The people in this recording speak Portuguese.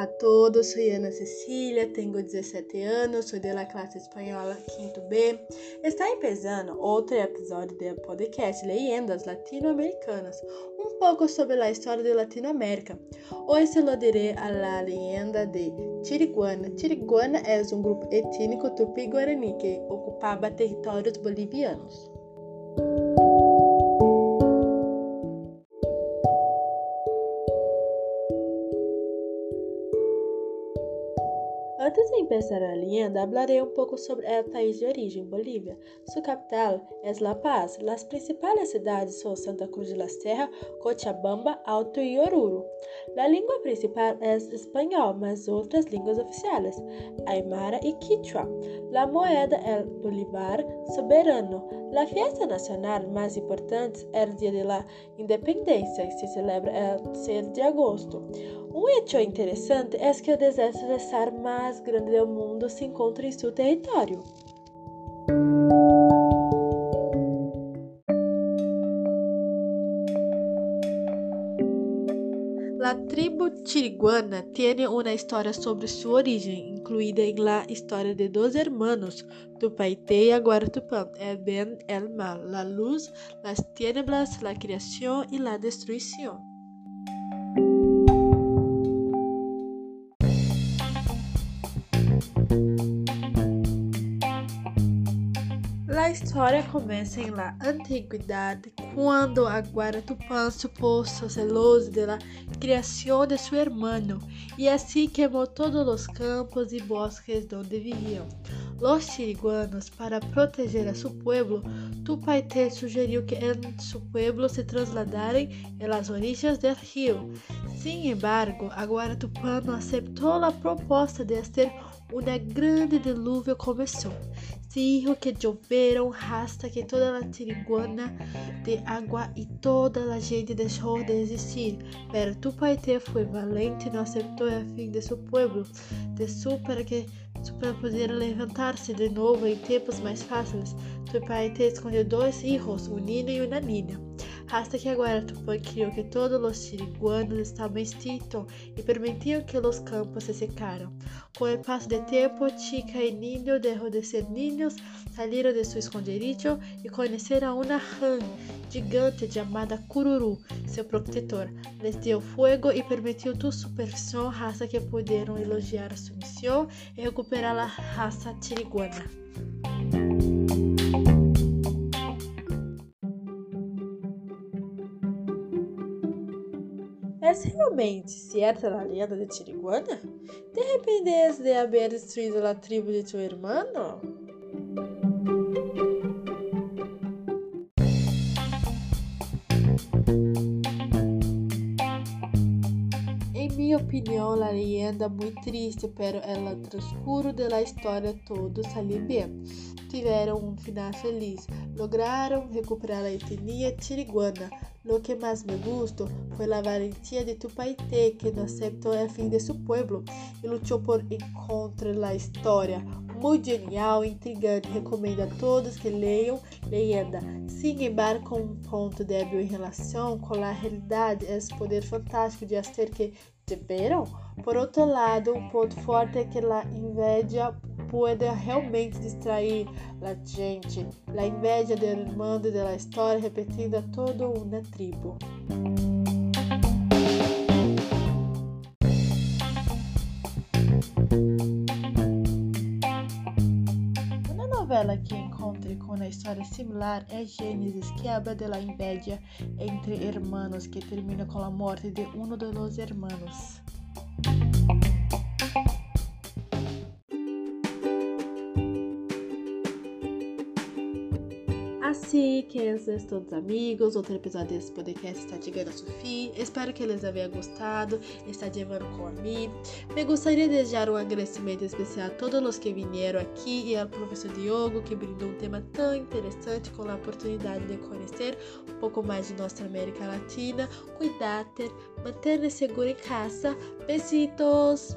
A todos, sou Ana Cecília, tenho 17 anos, sou da classe espanhola 5 B. Está começando outro episódio do podcast Leyendas Latino-Americanas, um pouco sobre a história de Latinoamérica. Hoje lo diré a leyenda de Chiriguana. Chiriguana é um grupo étnico tupi-guarani que ocupava territórios bolivianos. Antes de empezar a leyenda, hablaré un poco sobre el país de origen, Bolivia. Su capital es La Paz. Las principales ciudades son Santa Cruz de la Sierra, Cochabamba, Alto y Oruro. La lengua principal es español, mas otras lenguas oficiales, Aymara y Quichua. La moneda es Bolívar soberano. La fiesta nacional más importante es el Día de la Independencia, que se celebra el 6 de agosto. Um hecho interessante é que o deserto de Sahara mais grande do mundo se encontra em seu território. La tribo chiriguana tiene una historia sobre su origen, incluida en la historia de dos hermanos, Tupaité y Aguaratupán, el bien el mal, la luz, las tinieblas, la creación y la destrucción. A história começa em la antiguidade, quando Aguara Tupã suposto celoso da criação de seu irmão e assim queimou todos os campos e bosques onde viviam. Los chiriguanos, para proteger a seu pueblo, Tupaité sugeriu que em seu pueblo se trasladaram em las orillas del rio. Sin embargo, Aguara Tupã não aceitou a proposta de ter uma grande dilúvio começou. Dijo que lloveron hasta que toda la tiriguana de agua y toda la gente dejó de existir. Pero Tupaité foi valente e não aceitou a fim de seu pueblo, de su para que para poder levantar-se de novo em tempos mais fáceis. Tupaité escolheu dois filhos, um niño e uma niña. Hasta que agora Tupã criou que todos os tiriguanos estavam extintos e permitiam que os campos se secaram. Com o passo do tempo, Chica e Niño deixou de ser niños, saíram de seu esconderijo e conheceram uma rã gigante chamada Cururu, seu protetor. Les deu fogo e permitiu tu supersão, raça que puderam elogiar sua missão e recuperar a raça tiriguana. ¿Es realmente cierta la leyenda de Chiriguana? ¿Te arrependes de haber destruido la tribu de tu hermano? En mi opinión, la leyenda muy triste, pero en el transcurso de la historia todo salió bien. Tiveram um final feliz, lograram recuperar a etnia tiriguana. Lo que mais me gustou foi a valentia de Tupaité, que não aceitou o fim de seu pueblo e lutou por encontrar a história. Muito genial intrigante. Recomendo a todos que leiam Leyenda. Sin embargo, um ponto débil em relação com a realidade é o poder fantástico de hacer que deveram. Por outro lado, um ponto forte é que a inveja pode realmente distrair a gente. A inveja do irmão da história repetindo a toda uma tribo. Uma novela que encontre com uma história similar é Gênesis, que habla de la inveja entre hermanos que termina com a morte de um dos hermanos. Queridos todos amigos, outro episódio desse podcast está chegando a seu fim. Espero que eles tenham gostado, está llevando com a mim. Me gostaria de desejar um agradecimento especial a todos os que vieram aqui e ao professor Diogo, que brindou um tema tão interessante com a oportunidade de conhecer um pouco mais de nossa América Latina. Cuidar, manter-se seguro em casa. Besitos!